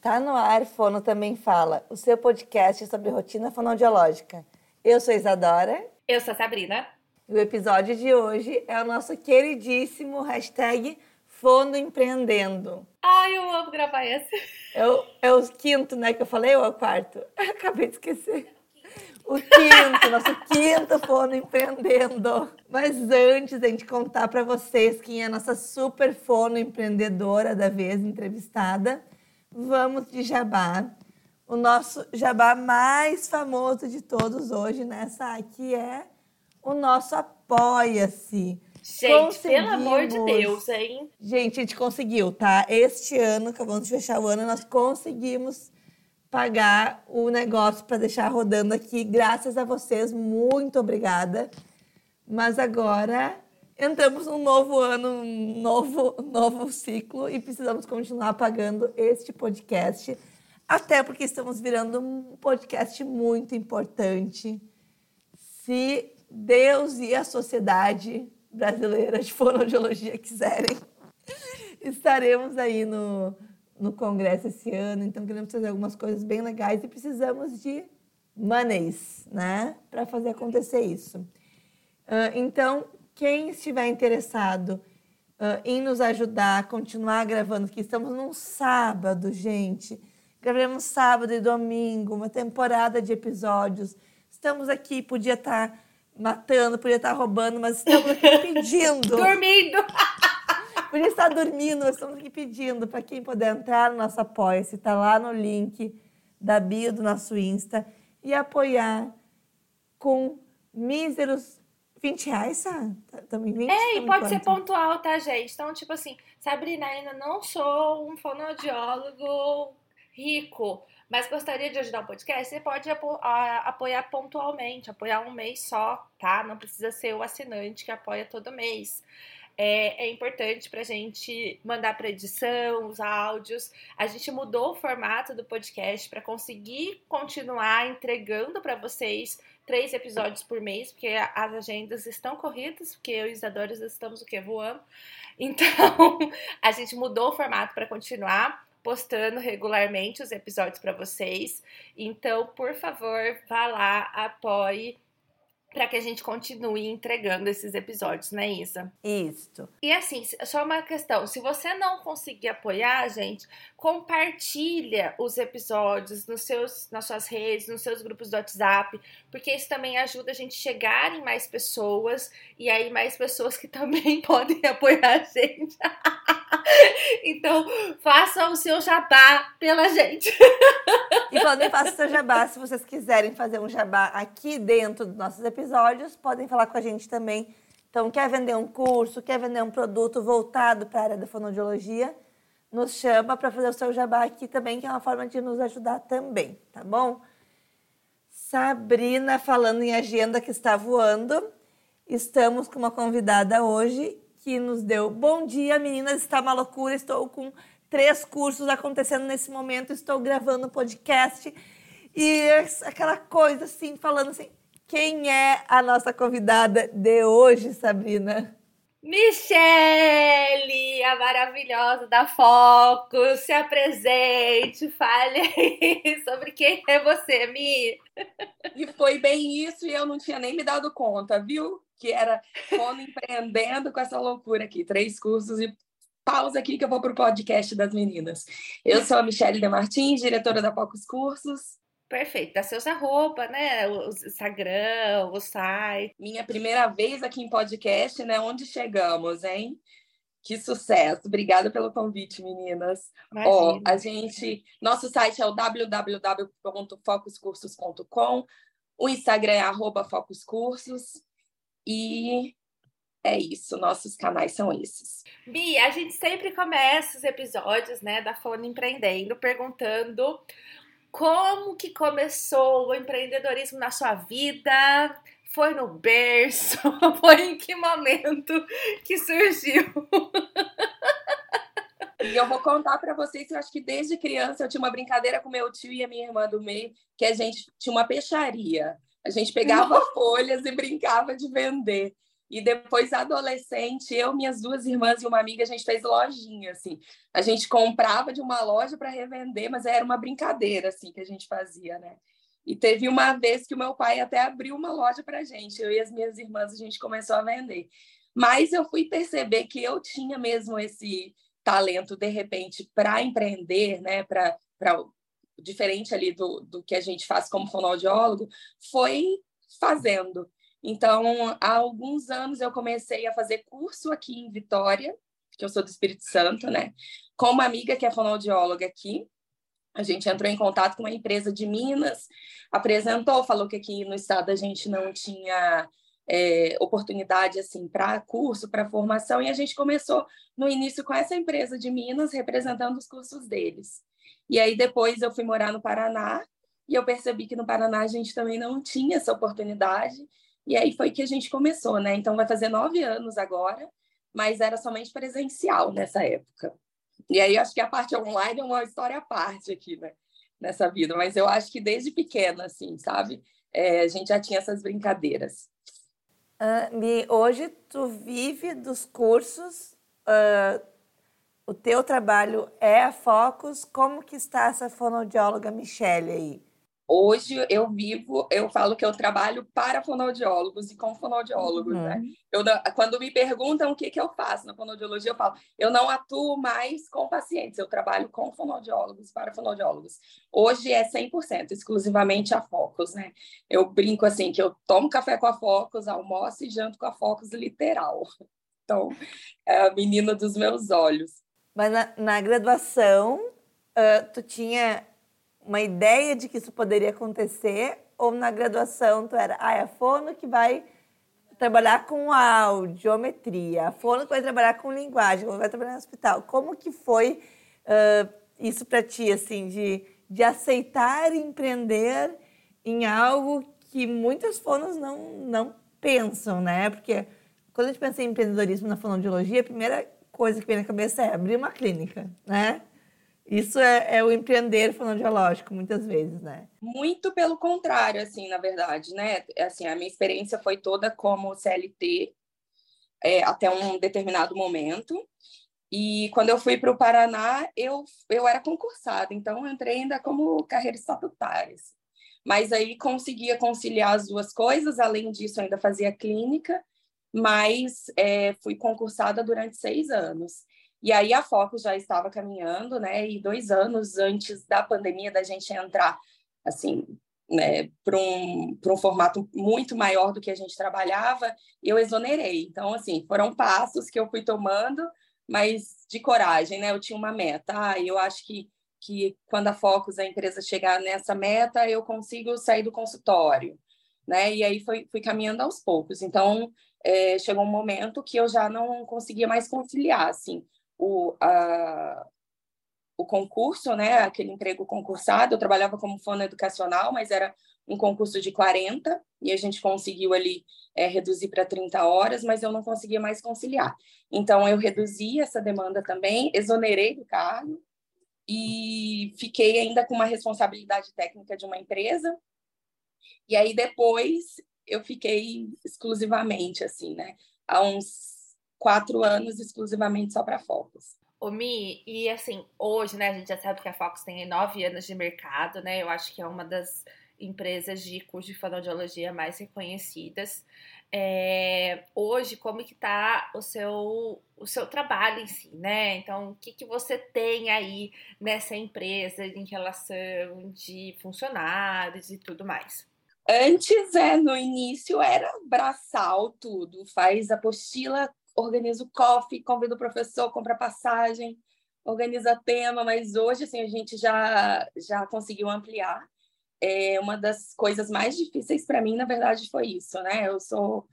Está no ar, Fono Também Fala, o seu podcast sobre rotina fonoaudiológica. Eu sou Isadora. Eu sou a Sabrina. E o episódio de hoje é o nosso queridíssimo hashtag Fono Empreendendo. Ai, eu amo gravar esse. É o, é o quinto, né, que eu falei, ou é o quarto? acabei de esquecer. O quinto, nosso quinto Fono Empreendendo. Mas antes de a gente contar para vocês quem é a nossa super fono empreendedora da vez entrevistada, vamos de jabá. O nosso jabá mais famoso de todos hoje, nessa que é o nosso Apoia-se. Gente, pelo amor de Deus, hein? Gente, a gente conseguiu, tá? Este ano, acabamos de fechar o ano, nós conseguimos pagar o negócio para deixar rodando aqui. Graças a vocês, muito obrigada. Mas agora entramos num novo ano, um novo, novo ciclo e precisamos continuar pagando este podcast, até porque estamos virando um podcast muito importante. Se Deus e a sociedade brasileira de fonoaudiologia quiserem, estaremos aí no, no congresso esse ano, então queremos fazer algumas coisas bem legais e precisamos de monies, né, para fazer acontecer isso. Uh, então, quem estiver interessado uh, em nos ajudar a continuar gravando, que estamos num sábado, gente. Gravaremos sábado e domingo, uma temporada de episódios. Estamos aqui, podia estar tá matando, podia estar tá roubando, mas estamos aqui pedindo. Dormindo! podia estar dormindo, mas estamos aqui pedindo para quem puder entrar no nosso apoia-se, está lá no link da bio do nosso Insta e apoiar com míseros 20 reais, Sá? Também 20? É, e pode ser pontual, tá, gente? Então, tipo assim, Sabrina, ainda não sou um fonoaudiólogo rico, mas gostaria de ajudar o podcast, você pode apoiar pontualmente, apoiar um mês só, tá? Não precisa ser o assinante que apoia todo mês. É, é importante para a gente mandar para edição, os áudios. A gente mudou o formato do podcast para conseguir continuar entregando para vocês três episódios por mês, porque as agendas estão corridas, porque eu e os Isadores estamos o quê? Voando. Então, a gente mudou o formato para continuar postando regularmente os episódios para vocês. Então, por favor, vá lá, apoie para que a gente continue entregando esses episódios, né, Isa? Isso. E assim, só uma questão, se você não conseguir apoiar, gente, compartilha os episódios nos seus, nas suas redes, nos seus grupos do WhatsApp, porque isso também ajuda a gente a chegar em mais pessoas e aí mais pessoas que também podem apoiar a gente. então, faça o seu jabá pela gente. e podem fazer o seu jabá se vocês quiserem fazer um jabá aqui dentro dos nossos episódios, podem falar com a gente também. Então, quer vender um curso, quer vender um produto voltado para a área da fonoaudiologia, nos chama para fazer o seu jabá aqui também, que é uma forma de nos ajudar também, tá bom? Sabrina falando em agenda que está voando. Estamos com uma convidada hoje que nos deu. Bom dia, meninas, está uma loucura, estou com três cursos acontecendo nesse momento, estou gravando um podcast. E aquela coisa assim, falando assim, quem é a nossa convidada de hoje, Sabrina? Michele, a maravilhosa da Foco, se apresente, fale sobre quem é você, Mi. E foi bem isso e eu não tinha nem me dado conta, viu? Que era como empreendendo com essa loucura aqui, três cursos e pausa aqui que eu vou para o podcast das meninas. Eu sou a Michele De Martins, diretora da Focos Cursos. Perfeito. Dá seus arroba, né? O Instagram, o site. Minha primeira vez aqui em podcast, né? Onde chegamos, hein? Que sucesso. Obrigada pelo convite, meninas. Ó, a gente, nosso site é o www.focuscursos.com. O Instagram é @focuscursos e é isso, nossos canais são esses. Bia, a gente sempre começa os episódios, né, da Fone Empreendendo perguntando como que começou o empreendedorismo na sua vida? Foi no berço? Foi em que momento que surgiu? E eu vou contar para vocês que eu acho que desde criança eu tinha uma brincadeira com meu tio e a minha irmã do meio, que a gente tinha uma peixaria. A gente pegava folhas e brincava de vender. E depois, adolescente, eu, minhas duas irmãs e uma amiga, a gente fez lojinha, assim. A gente comprava de uma loja para revender, mas era uma brincadeira, assim, que a gente fazia, né? E teve uma vez que o meu pai até abriu uma loja para gente. Eu e as minhas irmãs, a gente começou a vender. Mas eu fui perceber que eu tinha mesmo esse talento, de repente, para empreender, né? Para diferente ali do, do que a gente faz como fonoaudiólogo, foi fazendo. Então, há alguns anos eu comecei a fazer curso aqui em Vitória, que eu sou do Espírito Santo, né? Com uma amiga que é fonoaudióloga aqui. A gente entrou em contato com uma empresa de Minas, apresentou, falou que aqui no estado a gente não tinha é, oportunidade assim para curso, para formação, e a gente começou no início com essa empresa de Minas, representando os cursos deles. E aí depois eu fui morar no Paraná, e eu percebi que no Paraná a gente também não tinha essa oportunidade, e aí foi que a gente começou, né? Então vai fazer nove anos agora, mas era somente presencial nessa época. E aí acho que a parte online é uma história à parte aqui, né? Nessa vida, mas eu acho que desde pequena, assim, sabe? É, a gente já tinha essas brincadeiras. Uh, hoje tu vive dos cursos, uh, o teu trabalho é a Focus. Como que está essa fonoaudióloga Michelle aí? Hoje eu vivo, eu falo que eu trabalho para fonoaudiólogos e com fonoaudiólogos, uhum. né? Eu, quando me perguntam o que, que eu faço na fonoaudiologia, eu falo, eu não atuo mais com pacientes, eu trabalho com fonoaudiólogos, para fonoaudiólogos. Hoje é 100%, exclusivamente a Focus, né? Eu brinco assim, que eu tomo café com a Focus, almoço e janto com a Focus, literal. Então, é a menina dos meus olhos. Mas na, na graduação, uh, tu tinha uma ideia de que isso poderia acontecer ou na graduação tu era, ah, é a fono que vai trabalhar com audiometria, a fono que vai trabalhar com linguagem, vai trabalhar no hospital. Como que foi uh, isso para ti, assim, de, de aceitar empreender em algo que muitas fonos não, não pensam, né? Porque quando a gente pensa em empreendedorismo na fonoaudiologia, a primeira coisa que vem na cabeça é abrir uma clínica, né? Isso é, é, o empreender fonoaudiológico, muitas vezes, né? Muito pelo contrário, assim, na verdade, né? Assim, a minha experiência foi toda como CLT é, até um determinado momento. E quando eu fui para o Paraná, eu, eu era concursada, então entrei ainda como carreira estatutária. Assim. Mas aí conseguia conciliar as duas coisas, além disso, ainda fazia clínica, mas é, fui concursada durante seis anos. E aí a Focus já estava caminhando, né? E dois anos antes da pandemia, da gente entrar, assim, né, para um, um formato muito maior do que a gente trabalhava, eu exonerei. Então, assim, foram passos que eu fui tomando, mas de coragem, né? Eu tinha uma meta. Ah, eu acho que, que quando a Focus, a empresa, chegar nessa meta, eu consigo sair do consultório, né? E aí foi, fui caminhando aos poucos. Então, é, chegou um momento que eu já não conseguia mais conciliar, assim, o, a, o concurso, né, aquele emprego concursado. Eu trabalhava como fono educacional, mas era um concurso de 40 e a gente conseguiu ali é, reduzir para 30 horas, mas eu não conseguia mais conciliar. Então eu reduzi essa demanda também, exonerei do cargo e fiquei ainda com uma responsabilidade técnica de uma empresa. E aí depois eu fiquei exclusivamente assim, né? Há uns quatro anos exclusivamente só para Focus. O Mi, e assim, hoje, né, a gente já sabe que a Focus tem nove anos de mercado, né? Eu acho que é uma das empresas de curso de fonoaudiologia mais reconhecidas. É, hoje, como que tá o seu, o seu trabalho em si, né? Então, o que, que você tem aí nessa empresa em relação de funcionários e tudo mais? Antes, é, no início, era braçal tudo. Faz apostila organiza o coffee, convida o professor, compra passagem, organiza tema, mas hoje assim a gente já já conseguiu ampliar. É, uma das coisas mais difíceis para mim, na verdade, foi isso, né? Eu sou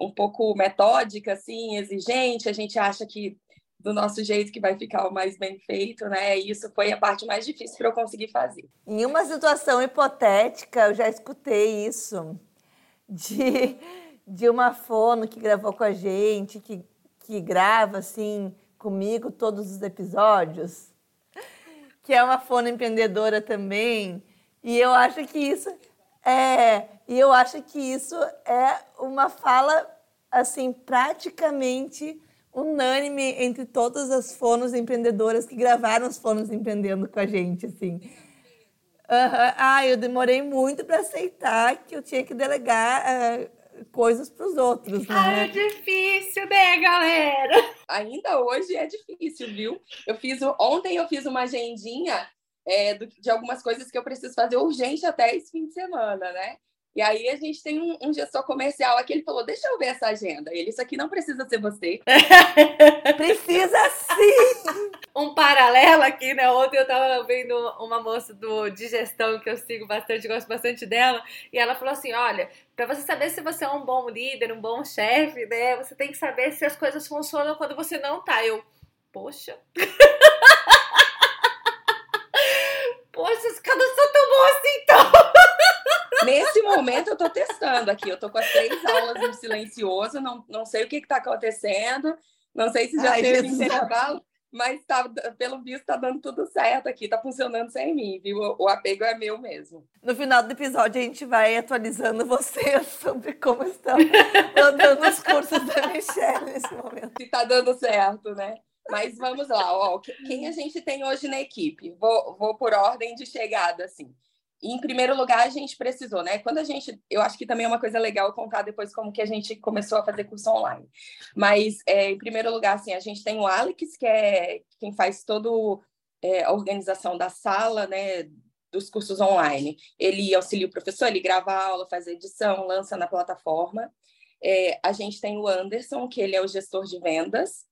um pouco metódica, assim, exigente. A gente acha que do nosso jeito que vai ficar o mais bem feito, né? Isso foi a parte mais difícil para eu conseguir fazer. Em uma situação hipotética, eu já escutei isso de de uma fono que gravou com a gente, que, que grava assim comigo todos os episódios, que é uma fono empreendedora também. E eu acho que isso é, e eu acho que isso é uma fala assim, praticamente unânime entre todas as fonos empreendedoras que gravaram os fonos empreendendo com a gente, assim. Uhum. Ah, eu demorei muito para aceitar que eu tinha que delegar uh, coisas para os outros. Né? Ah, é difícil, né, galera? Ainda hoje é difícil, viu? Eu fiz ontem eu fiz uma agendinha é, do, de algumas coisas que eu preciso fazer urgente até esse fim de semana, né? E aí a gente tem um, um, gestor comercial aqui, ele falou, deixa eu ver essa agenda. Ele, isso aqui não precisa ser você. precisa sim! um paralelo aqui, né? Ontem eu tava vendo uma moça do, de gestão que eu sigo bastante, gosto bastante dela, e ela falou assim, olha, para você saber se você é um bom líder, um bom chefe, né? Você tem que saber se as coisas funcionam quando você não tá. Eu, poxa... Poxa, eu não sou tão bom assim, então. Nesse momento eu estou testando aqui. Eu estou com as três aulas no silencioso, não, não sei o que está acontecendo, não sei se já Ai, teve intervalo, mas tá, pelo visto está dando tudo certo aqui, está funcionando sem mim, viu? O, o apego é meu mesmo. No final do episódio a gente vai atualizando você sobre como estão andando os cursos da Michelle nesse momento. Se está dando certo, né? Mas vamos lá, ó, quem a gente tem hoje na equipe? Vou, vou por ordem de chegada, assim. Em primeiro lugar, a gente precisou, né? Quando a gente, eu acho que também é uma coisa legal contar depois como que a gente começou a fazer curso online. Mas, é, em primeiro lugar, assim, a gente tem o Alex, que é quem faz toda é, a organização da sala, né? Dos cursos online. Ele auxilia o professor, ele grava a aula, faz a edição, lança na plataforma. É, a gente tem o Anderson, que ele é o gestor de vendas,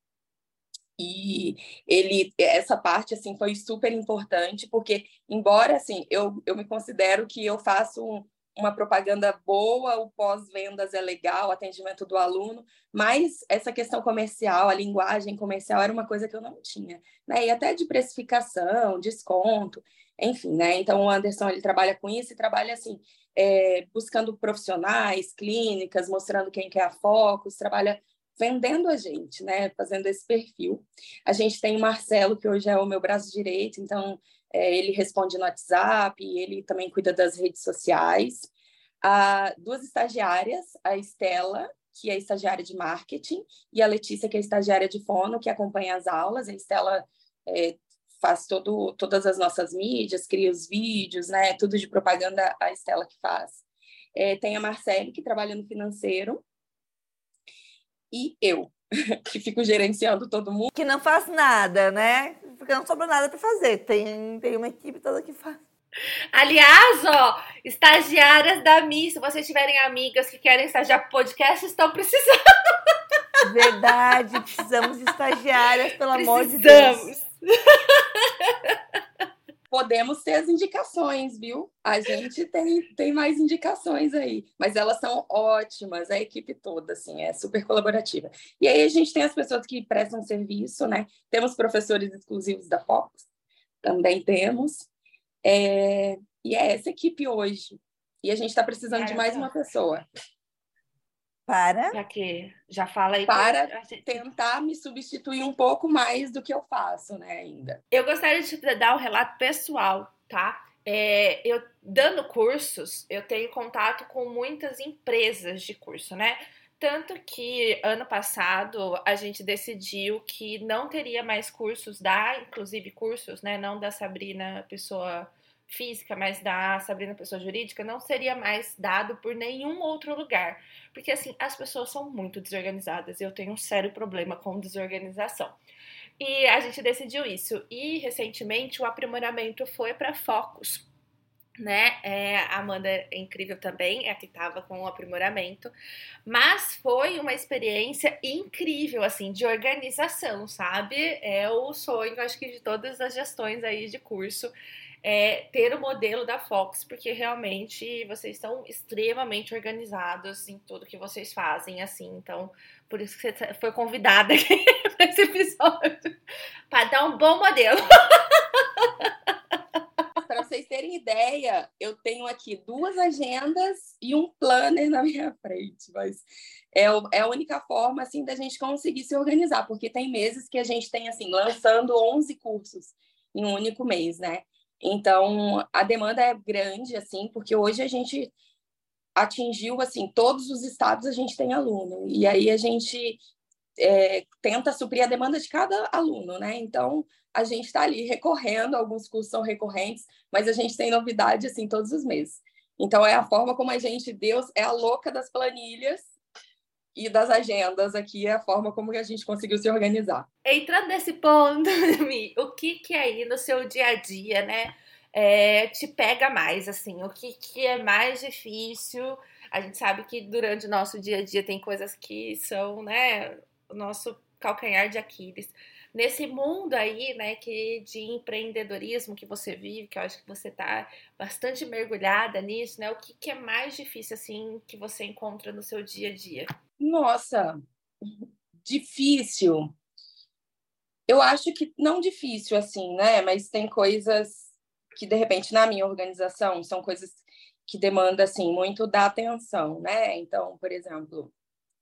e ele essa parte assim foi super importante porque embora assim eu, eu me considero que eu faço um, uma propaganda boa o pós-vendas é legal o atendimento do aluno mas essa questão comercial a linguagem comercial era uma coisa que eu não tinha né? E até de precificação desconto enfim né? Então o Anderson ele trabalha com isso e trabalha assim é, buscando profissionais clínicas mostrando quem quer a focos trabalha vendendo a gente, né? Fazendo esse perfil. A gente tem o Marcelo, que hoje é o meu braço direito, então é, ele responde no WhatsApp, ele também cuida das redes sociais. Há duas estagiárias, a Estela, que é estagiária de marketing, e a Letícia, que é estagiária de fono, que acompanha as aulas. A Estela é, faz todo, todas as nossas mídias, cria os vídeos, né? Tudo de propaganda, a Estela que faz. É, tem a Marcele, que trabalha no financeiro, e eu, que fico gerenciando todo mundo. Que não faz nada, né? Porque não sobra nada para fazer. Tem, tem uma equipe toda que faz. Aliás, ó, estagiárias da Mi, se vocês tiverem amigas que querem estagiar podcast, estão precisando. Verdade, precisamos de estagiárias, pelo precisamos. amor de Deus. Podemos ter as indicações, viu? A gente tem, tem mais indicações aí, mas elas são ótimas, a equipe toda, assim, é super colaborativa. E aí a gente tem as pessoas que prestam serviço, né? Temos professores exclusivos da Fox, também temos. É... E é essa equipe hoje. E a gente está precisando é, de mais uma pessoa. Para? Para quê? Já fala aí. Para tentar me substituir um pouco mais do que eu faço, né, ainda. Eu gostaria de te dar um relato pessoal, tá? É, eu dando cursos, eu tenho contato com muitas empresas de curso, né? Tanto que ano passado a gente decidiu que não teria mais cursos da, inclusive cursos, né? Não da Sabrina, pessoa física, mas da Sabrina pessoa jurídica, não seria mais dado por nenhum outro lugar. Porque assim, as pessoas são muito desorganizadas. Eu tenho um sério problema com desorganização. E a gente decidiu isso. E recentemente o aprimoramento foi para focos. Né? É, a Amanda é incrível também, é a que estava com o aprimoramento, mas foi uma experiência incrível, assim, de organização, sabe? É o sonho, acho que, de todas as gestões aí de curso, é, ter o modelo da Fox, porque realmente vocês estão extremamente organizados em tudo que vocês fazem, assim. Então, por isso que você foi convidada aqui para esse episódio, para dar um bom modelo. para vocês terem ideia, eu tenho aqui duas agendas e um planner na minha frente, mas é, é a única forma assim da gente conseguir se organizar, porque tem meses que a gente tem assim lançando 11 cursos em um único mês, né? Então, a demanda é grande, assim, porque hoje a gente atingiu assim todos os estados a gente tem aluno e aí a gente é, tenta suprir a demanda de cada aluno, né? Então a gente está ali recorrendo, alguns cursos são recorrentes, mas a gente tem novidade assim todos os meses. Então é a forma como a gente, Deus é a louca das planilhas e das agendas aqui, a forma como a gente conseguiu se organizar. Entrando nesse ponto, Mi, o que que aí no seu dia a dia, né, é, te pega mais, assim? O que que é mais difícil? A gente sabe que durante o nosso dia a dia tem coisas que são, né, o nosso calcanhar de Aquiles nesse mundo aí, né, que de empreendedorismo que você vive, que eu acho que você está bastante mergulhada nisso, né? O que, que é mais difícil assim que você encontra no seu dia a dia? Nossa, difícil. Eu acho que não difícil assim, né? Mas tem coisas que de repente na minha organização são coisas que demandam assim muito da atenção, né? Então, por exemplo,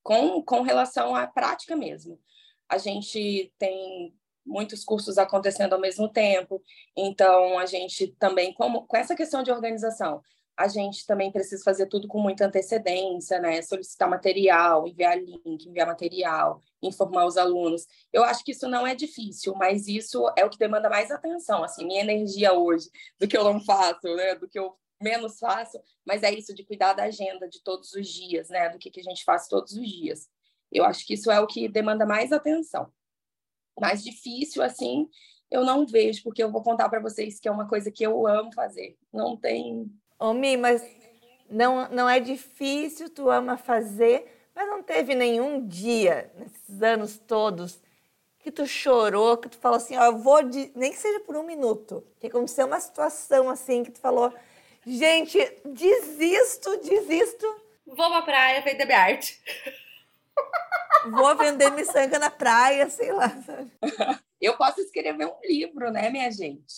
com, com relação à prática mesmo a gente tem muitos cursos acontecendo ao mesmo tempo, então a gente também, como, com essa questão de organização, a gente também precisa fazer tudo com muita antecedência, né? Solicitar material, enviar link, enviar material, informar os alunos. Eu acho que isso não é difícil, mas isso é o que demanda mais atenção, assim, minha energia hoje, do que eu não faço, né? Do que eu menos faço, mas é isso de cuidar da agenda de todos os dias, né? Do que, que a gente faz todos os dias. Eu acho que isso é o que demanda mais atenção. Mais difícil, assim, eu não vejo, porque eu vou contar para vocês que é uma coisa que eu amo fazer. Não tem. Ô, Mi, mas não, não é difícil, tu ama fazer, mas não teve nenhum dia, nesses anos todos, que tu chorou, que tu falou assim, ó, eu vou, de... nem que seja por um minuto, que aconteceu uma situação assim, que tu falou, gente, desisto, desisto. Vou pra praia vender minha arte. Vou vender miçanga na praia, sei lá. Eu posso escrever um livro, né, minha gente?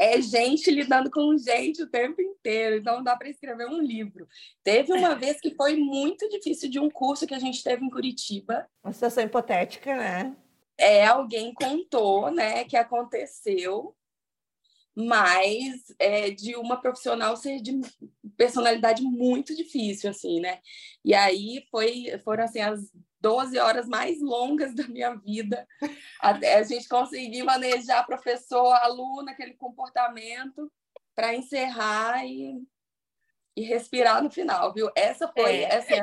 É gente lidando com gente o tempo inteiro, então não dá para escrever um livro. Teve uma vez que foi muito difícil de um curso que a gente teve em Curitiba. Uma situação hipotética, né? É, alguém contou, né, que aconteceu mas é, de uma profissional ser de personalidade muito difícil, assim, né? E aí foi, foram, assim, as 12 horas mais longas da minha vida, até a gente conseguir manejar professor, aluno, aquele comportamento, para encerrar e, e respirar no final, viu? Essa foi, é. Assim,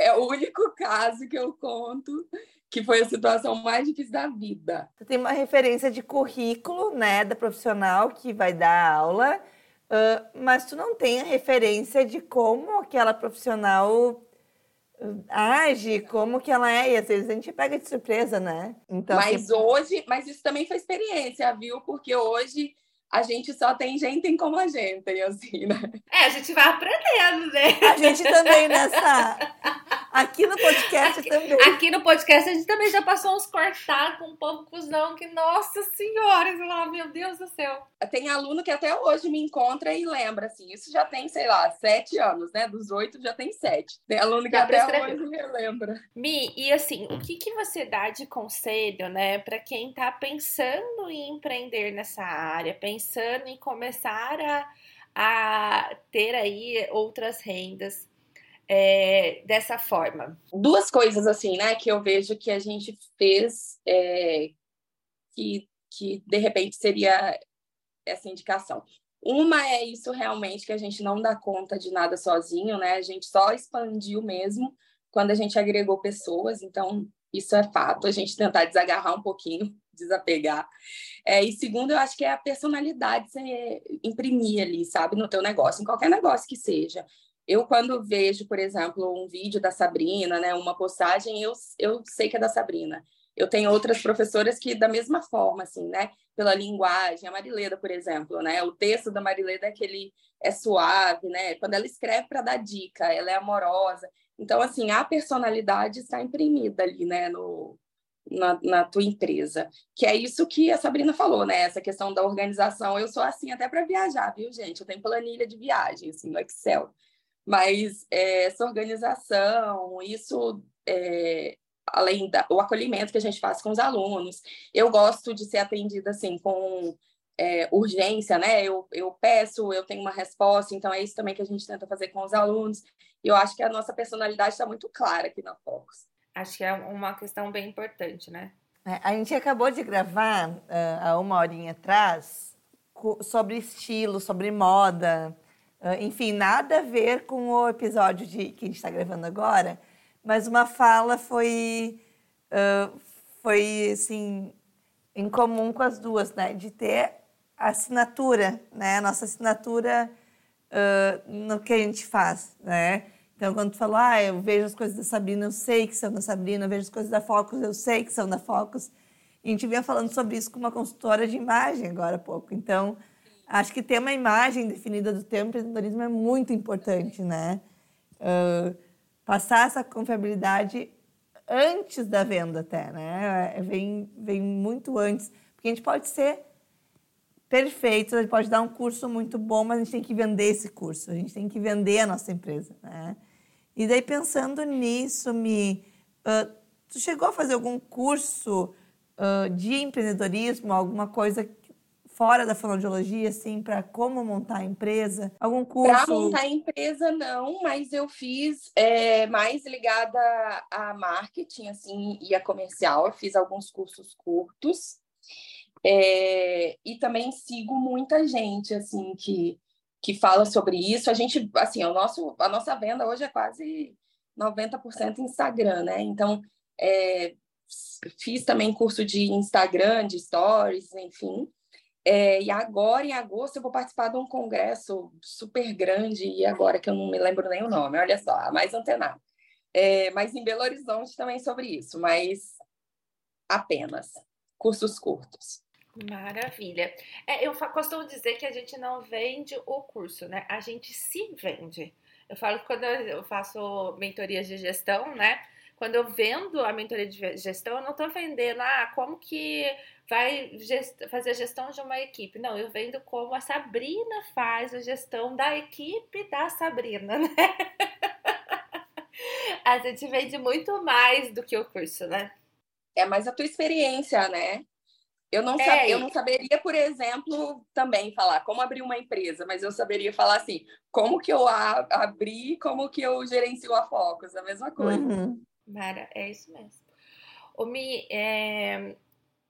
é o único caso que eu conto que foi a situação mais difícil da vida. Você tem uma referência de currículo, né, da profissional que vai dar aula, uh, mas tu não tem a referência de como aquela profissional age, como que ela é, e às vezes a gente pega de surpresa, né? Então, mas assim... hoje, mas isso também foi experiência, viu? Porque hoje a gente só tem gente como a gente, assim, né? É, a gente vai aprendendo, né? A gente também nessa. Aqui no podcast aqui, também. Aqui no podcast a gente também já passou uns cortados com um povo cuzão que, nossa senhora, eu falo, meu Deus do céu. Tem aluno que até hoje me encontra e lembra, assim, isso já tem, sei lá, sete anos, né? Dos oito já tem sete. Tem aluno que até hoje me lembra. Mi, e assim, o que, que você dá de conselho, né, para quem tá pensando em empreender nessa área, pensando em começar a, a ter aí outras rendas? é, dessa forma? Duas coisas assim, né, que eu vejo que a gente fez é, que, que de repente seria essa indicação. Uma é isso realmente que a gente não dá conta de nada sozinho, né? A gente só expandiu mesmo quando a gente agregou pessoas, então isso é fato, a gente tentar desagarrar um pouquinho, desapegar. É, e segundo, eu acho que é a personalidade você imprimir ali, sabe, no teu negócio, em qualquer negócio que seja. Eu, quando vejo, por exemplo, um vídeo da Sabrina, né, uma postagem, eu, eu sei que é da Sabrina. Eu tenho outras professoras que, da mesma forma, assim, né, pela linguagem, a Marileda, por exemplo, né, o texto da Marileda é aquele é suave, né, quando ela escreve para dar dica, ela é amorosa. Então, assim, a personalidade está imprimida ali, né, no, na, na, tua empresa. Que é isso que a Sabrina falou, né? Essa questão da organização. Eu sou assim até para viajar, viu, gente? Eu tenho planilha de viagem, assim, no Excel. Mas é, essa organização, isso, é, além do acolhimento que a gente faz com os alunos, eu gosto de ser atendida assim com é, urgência, né? Eu, eu peço, eu tenho uma resposta, então é isso também que a gente tenta fazer com os alunos. E eu acho que a nossa personalidade está muito clara aqui na Focus. Acho que é uma questão bem importante, né? É, a gente acabou de gravar uh, há uma horinha atrás sobre estilo, sobre moda, uh, enfim, nada a ver com o episódio de, que a gente está gravando agora, mas uma fala foi, uh, foi assim, em comum com as duas, né? De ter a assinatura, né? A nossa assinatura no que a gente faz, né? Então, quando tu falou, ah, eu vejo as coisas da Sabrina, eu sei que são da Sabrina, eu vejo as coisas da Focus, eu sei que são da Focus. E a gente vinha falando sobre isso com uma consultora de imagem agora há pouco. Então, acho que ter uma imagem definida do teu empreendedorismo é muito importante, né? Uh, passar essa confiabilidade antes da venda até, né? Vem, vem muito antes. Porque a gente pode ser perfeito, a gente pode dar um curso muito bom, mas a gente tem que vender esse curso, a gente tem que vender a nossa empresa, né? E daí, pensando nisso, me, uh, tu chegou a fazer algum curso uh, de empreendedorismo, alguma coisa fora da fonoaudiologia, assim, para como montar a empresa? Algum curso? Para montar a empresa, não, mas eu fiz é, mais ligada a marketing, assim, e a comercial. Eu fiz alguns cursos curtos. É, e também sigo muita gente, assim, que que fala sobre isso. A gente, assim, o nosso, a nossa venda hoje é quase 90% Instagram, né? Então, é, fiz também curso de Instagram, de stories, enfim. É, e agora, em agosto, eu vou participar de um congresso super grande, e agora que eu não me lembro nem o nome, olha só, mais antenado. É, mas em Belo Horizonte também sobre isso, mas apenas cursos curtos. Maravilha. É, eu costumo dizer que a gente não vende o curso, né? A gente se vende. Eu falo que quando eu faço mentorias de gestão, né? Quando eu vendo a mentoria de gestão, eu não estou vendendo, ah, como que vai fazer a gestão de uma equipe. Não, eu vendo como a Sabrina faz a gestão da equipe da Sabrina, né? a gente vende muito mais do que o curso, né? É mais a tua experiência, né? Eu não, é, eu não saberia, por exemplo, também falar como abrir uma empresa, mas eu saberia falar assim, como que eu abri, como que eu gerencio a Focus, a mesma coisa. Uhum. Mara, é isso mesmo. O Mi, é...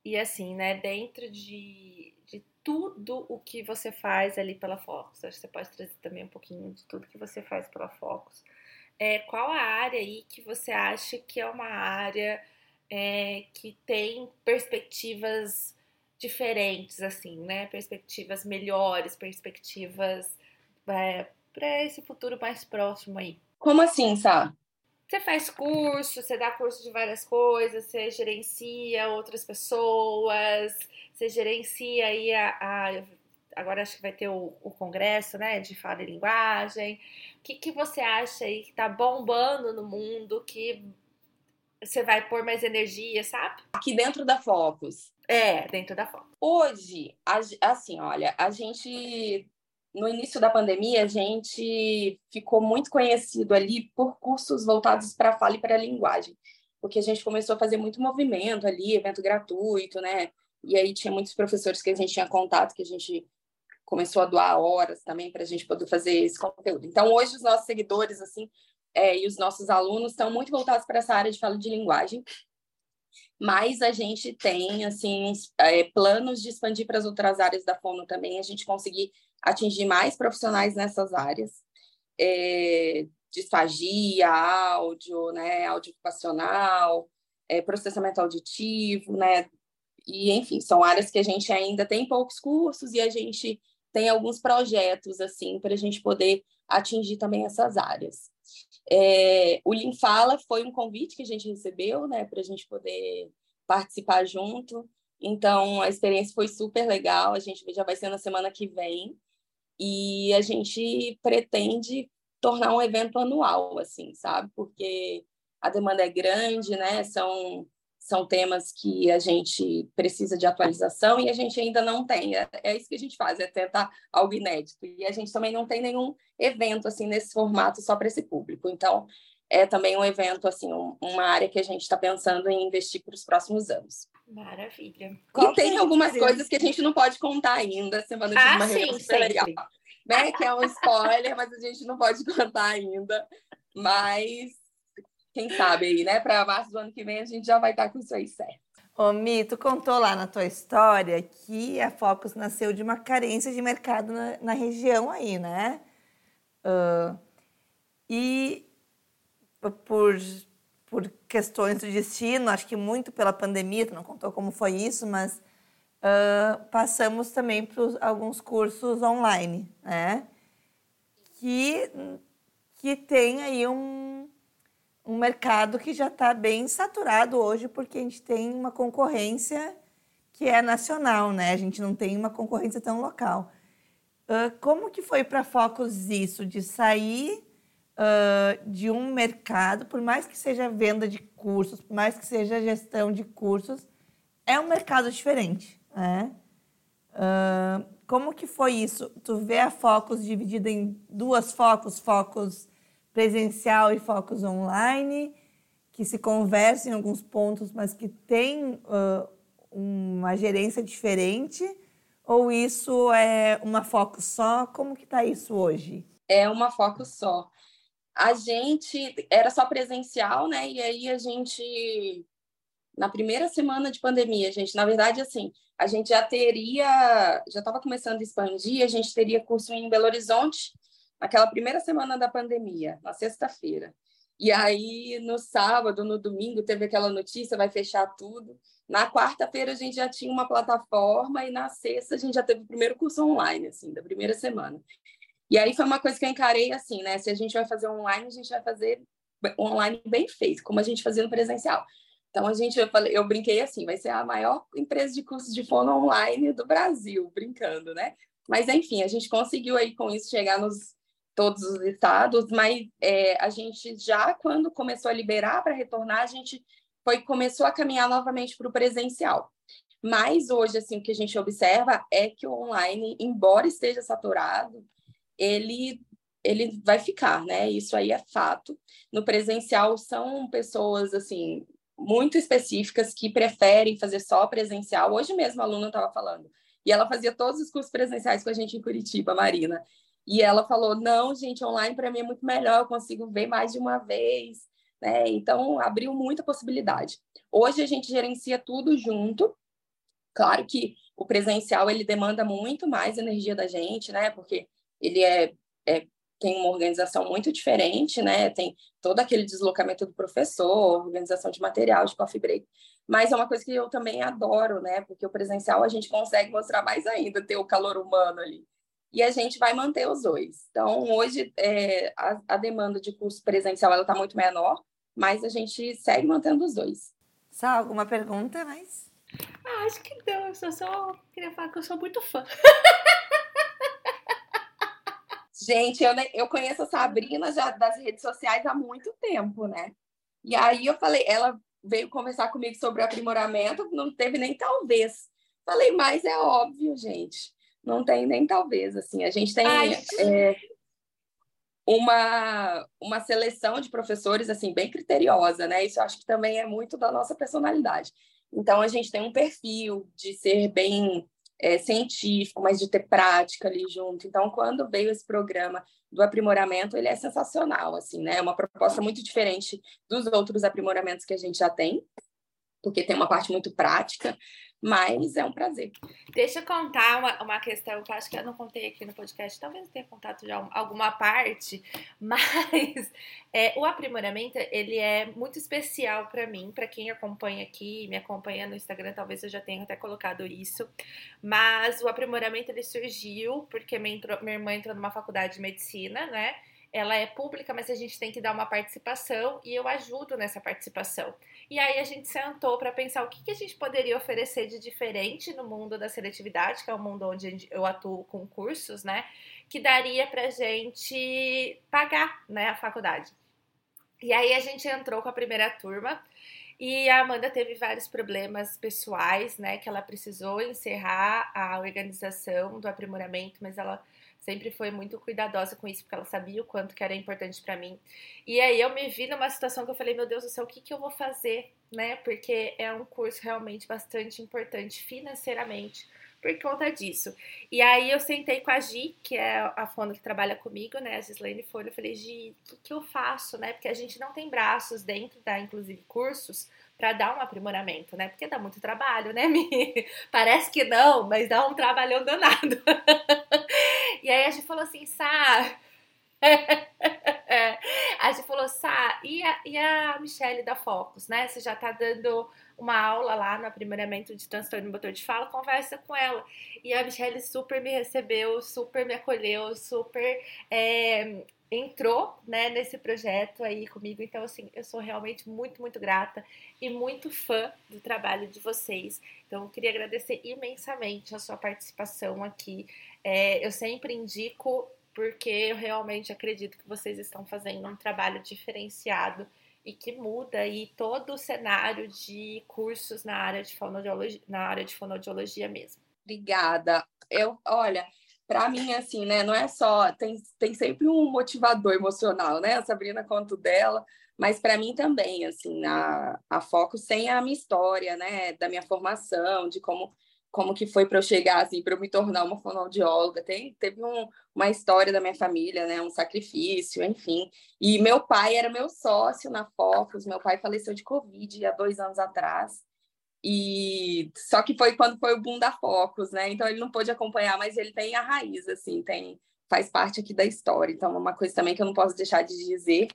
e assim, né, dentro de, de tudo o que você faz ali pela Focus, acho que você pode trazer também um pouquinho de tudo que você faz pela Focus. É, qual a área aí que você acha que é uma área é, que tem perspectivas diferentes, assim, né? Perspectivas melhores, perspectivas é, para esse futuro mais próximo aí. Como assim, Sá? Você faz curso, você dá curso de várias coisas, você gerencia outras pessoas, você gerencia aí a, a agora acho que vai ter o, o, congresso, né, de fala e linguagem. O que, que você acha aí que tá bombando no mundo, que você vai pôr mais energia, sabe? Aqui dentro da Focus. É, dentro da Focus. Hoje, assim, olha, a gente no início da pandemia, a gente ficou muito conhecido ali por cursos voltados para a fala e para a linguagem, porque a gente começou a fazer muito movimento ali, evento gratuito, né? E aí tinha muitos professores que a gente tinha contato, que a gente começou a doar horas também para a gente poder fazer esse conteúdo. Então, hoje, os nossos seguidores, assim, é, e os nossos alunos estão muito voltados para essa área de fala de linguagem, mas a gente tem assim é, planos de expandir para as outras áreas da fono também, a gente conseguir atingir mais profissionais nessas áreas, é, disfagia, áudio, né, áudio ocupacional, é, processamento auditivo, né, e enfim, são áreas que a gente ainda tem poucos cursos e a gente tem alguns projetos assim para a gente poder atingir também essas áreas. É, o Linfala foi um convite que a gente recebeu, né, para a gente poder participar junto. Então, a experiência foi super legal. A gente já vai ser na semana que vem. E a gente pretende tornar um evento anual, assim, sabe? Porque a demanda é grande, né? São são temas que a gente precisa de atualização e a gente ainda não tem. É, é, isso que a gente faz, é tentar algo inédito. E a gente também não tem nenhum evento assim nesse formato só para esse público. Então, é também um evento, assim, um, uma área que a gente está pensando em investir para os próximos anos. Maravilha. Qual e tem algumas coisas que a gente não pode contar ainda. Semana de ah, uma sim, legal. Né? Que é um spoiler, mas a gente não pode contar ainda. Mas quem sabe aí, né? Para março do ano que vem a gente já vai estar com isso aí certo. Ô, Mi, tu contou lá na tua história que a Focus nasceu de uma carência de mercado na, na região aí, né? Uh, e por, por questões do destino, acho que muito pela pandemia, tu não contou como foi isso, mas uh, passamos também por alguns cursos online, né? Que, que tem aí um, um mercado que já está bem saturado hoje, porque a gente tem uma concorrência que é nacional, né? A gente não tem uma concorrência tão local. Uh, como que foi para Focus isso, de sair uh, de um mercado, por mais que seja venda de cursos, por mais que seja gestão de cursos, é um mercado diferente, né? Uh, como que foi isso? Tu vê a Focus dividida em duas focos, focos presencial e focos online, que se conversam em alguns pontos, mas que tem uh, uma gerência diferente? Ou isso é uma foco só? Como que está isso hoje? É uma foco só a gente era só presencial, né? E aí a gente na primeira semana de pandemia, gente, na verdade assim, a gente já teria, já estava começando a expandir, a gente teria curso em Belo Horizonte naquela primeira semana da pandemia, na sexta-feira. E aí no sábado, no domingo teve aquela notícia, vai fechar tudo. Na quarta-feira a gente já tinha uma plataforma e na sexta a gente já teve o primeiro curso online assim, da primeira semana. E aí foi uma coisa que eu encarei assim, né? Se a gente vai fazer online, a gente vai fazer online bem feito, como a gente fazia no presencial. Então a gente, eu, falei, eu brinquei assim, vai ser a maior empresa de cursos de fono online do Brasil, brincando, né? Mas enfim, a gente conseguiu aí com isso chegar nos todos os estados, mas é, a gente já quando começou a liberar para retornar, a gente foi começou a caminhar novamente para o presencial. Mas hoje assim o que a gente observa é que o online, embora esteja saturado, ele ele vai ficar, né? Isso aí é fato. No presencial são pessoas assim muito específicas que preferem fazer só presencial. Hoje mesmo a aluna estava falando e ela fazia todos os cursos presenciais com a gente em Curitiba, Marina. E ela falou: "Não, gente, online para mim é muito melhor, eu consigo ver mais de uma vez". Né? Então abriu muita possibilidade. Hoje a gente gerencia tudo junto. Claro que o presencial ele demanda muito mais energia da gente, né? Porque ele é, é, tem uma organização muito diferente, né? Tem todo aquele deslocamento do professor, organização de material, de coffee break. Mas é uma coisa que eu também adoro, né? Porque o presencial a gente consegue mostrar mais ainda, ter o calor humano ali. E a gente vai manter os dois. Então, hoje, é, a, a demanda de curso presencial está muito menor, mas a gente segue mantendo os dois. Só alguma pergunta mais? Ah, acho que não. Eu só, só queria falar que eu sou muito fã. Gente, eu, eu conheço a Sabrina já das redes sociais há muito tempo, né? E aí eu falei, ela veio conversar comigo sobre aprimoramento, não teve nem talvez. Falei, mas é óbvio, gente. Não tem nem talvez, assim. A gente tem é, uma, uma seleção de professores, assim, bem criteriosa, né? Isso eu acho que também é muito da nossa personalidade. Então, a gente tem um perfil de ser bem é, científico, mas de ter prática ali junto. Então, quando veio esse programa do aprimoramento, ele é sensacional, assim, né? É uma proposta muito diferente dos outros aprimoramentos que a gente já tem, porque tem uma parte muito prática, mas é um prazer. Deixa eu contar uma, uma questão que eu acho que eu não contei aqui no podcast, talvez tenha contado já alguma parte, mas é, o aprimoramento ele é muito especial para mim, para quem acompanha aqui, me acompanha no Instagram, talvez eu já tenha até colocado isso, mas o aprimoramento ele surgiu porque minha, minha irmã entrou numa faculdade de medicina, né? ela é pública, mas a gente tem que dar uma participação e eu ajudo nessa participação. E aí a gente sentou para pensar o que, que, a gente poderia oferecer de diferente no mundo da seletividade, que é o mundo onde eu atuo com cursos, né? Que daria para gente pagar né, a faculdade. E aí a gente entrou com a primeira turma e a Amanda teve vários problemas pessoais, né? Que ela precisou encerrar a organização do aprimoramento, mas ela sempre foi muito cuidadosa com isso, porque ela sabia o quanto que era importante para mim. E aí eu me vi numa situação que eu falei, meu Deus do céu, o que, que eu vou fazer, né? Porque é um curso realmente bastante importante financeiramente por conta disso. E aí eu sentei com a Gi, que é a fono que trabalha comigo, né, a Gislaine Folha, eu falei, Gi, o que, que eu faço, né? Porque a gente não tem braços dentro da, inclusive, cursos para dar um aprimoramento, né? Porque dá muito trabalho, né, Mi? Parece que não, mas dá um trabalhão danado. e aí a gente falou assim, Sá, a gente falou, Sá, e a, e a Michelle da Focus, né? Você já tá dando uma aula lá no aprimoramento de transtorno motor de fala, conversa com ela. E a Michelle super me recebeu, super me acolheu, super é, entrou né, nesse projeto aí comigo. Então, assim, eu sou realmente muito, muito grata e muito fã do trabalho de vocês. Então, eu queria agradecer imensamente a sua participação aqui. É, eu sempre indico porque eu realmente acredito que vocês estão fazendo um trabalho diferenciado e que muda aí todo o cenário de cursos na área de fonoaudiologia, na área de fonoaudiologia mesmo. Obrigada. Eu, olha, para mim assim, né, não é só tem, tem sempre um motivador emocional, né? A Sabrina conta dela, mas para mim também, assim, a, a foco sem a minha história, né, da minha formação, de como como que foi para eu chegar assim, para eu me tornar uma fonoaudióloga. Tem, teve um, uma história da minha família, né, um sacrifício, enfim. E meu pai era meu sócio na Focus, meu pai faleceu de Covid há dois anos atrás. E só que foi quando foi o boom da Focus, né? Então ele não pôde acompanhar, mas ele tem a raiz, assim, tem faz parte aqui da história. Então, é uma coisa também que eu não posso deixar de dizer.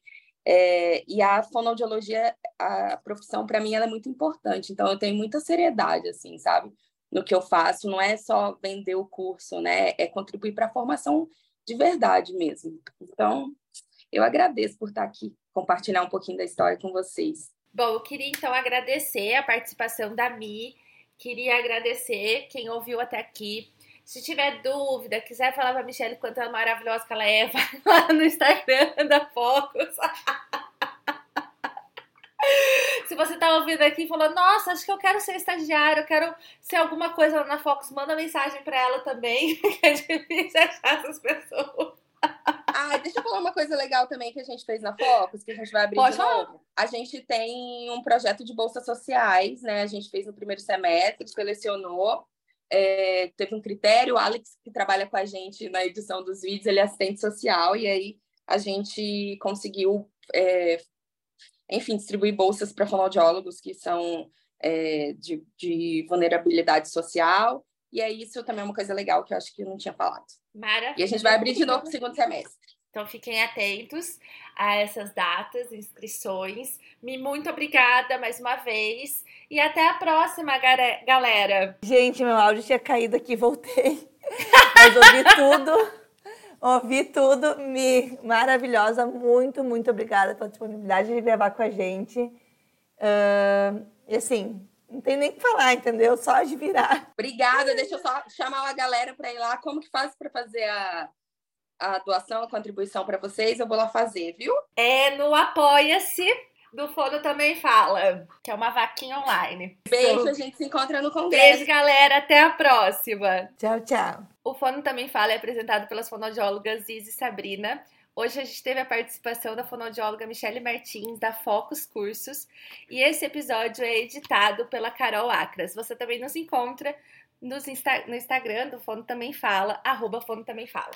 É, e a fonoaudiologia, a profissão, para mim, ela é muito importante. Então, eu tenho muita seriedade, assim, sabe? no que eu faço, não é só vender o curso, né? É contribuir para a formação de verdade mesmo. Então, eu agradeço por estar aqui, compartilhar um pouquinho da história com vocês. Bom, eu queria então agradecer a participação da Mi, queria agradecer quem ouviu até aqui. Se tiver dúvida, quiser falar para a Michelle quanto é maravilhosa que ela é, vai lá no Instagram da Focus. Se você tá ouvindo aqui e falou, nossa, acho que eu quero ser estagiário, eu quero ser alguma coisa na Fox, manda mensagem pra ela também, que é difícil achar essas pessoas. Ah, deixa eu falar uma coisa legal também que a gente fez na Focus, que a gente vai abrir Pode de falar. novo. A gente tem um projeto de bolsas sociais, né? A gente fez no primeiro semestre, selecionou. É, teve um critério, o Alex, que trabalha com a gente na edição dos vídeos, ele é assistente social, e aí a gente conseguiu é, enfim, distribuir bolsas para fonoaudiólogos que são é, de, de, vulnerabilidade social. E é isso também é uma coisa legal que eu acho que eu não tinha falado. Maravilha. E a gente vai abrir de novo no segundo semestre. Então fiquem atentos a essas datas, inscrições. Me muito obrigada mais uma vez. E até a próxima, galera. Gente, meu áudio tinha caído aqui, voltei. Mas ouvi tudo. Ouvi tudo, Mi, maravilhosa. Muito, muito obrigada pela disponibilidade de gravar com a gente. Uh, e assim, não tem nem o que falar, entendeu? Só de virar. Obrigada. Deixa eu só chamar a galera para ir lá. Como que faz para fazer a, a doação, a contribuição para vocês? Eu vou lá fazer, viu? É no Apoia-se do Fono Também Fala, que é uma vaquinha online. Beijo, a gente se encontra no congresso. Beijo, galera. Até a próxima. Tchau, tchau. O Fono Também Fala é apresentado pelas fonoaudiólogas Ziz e Sabrina. Hoje a gente teve a participação da fonoaudióloga Michele Martins, da Focus Cursos. E esse episódio é editado pela Carol Acras. Você também nos encontra no Instagram do Fono Também Fala, arroba Fono Também Fala.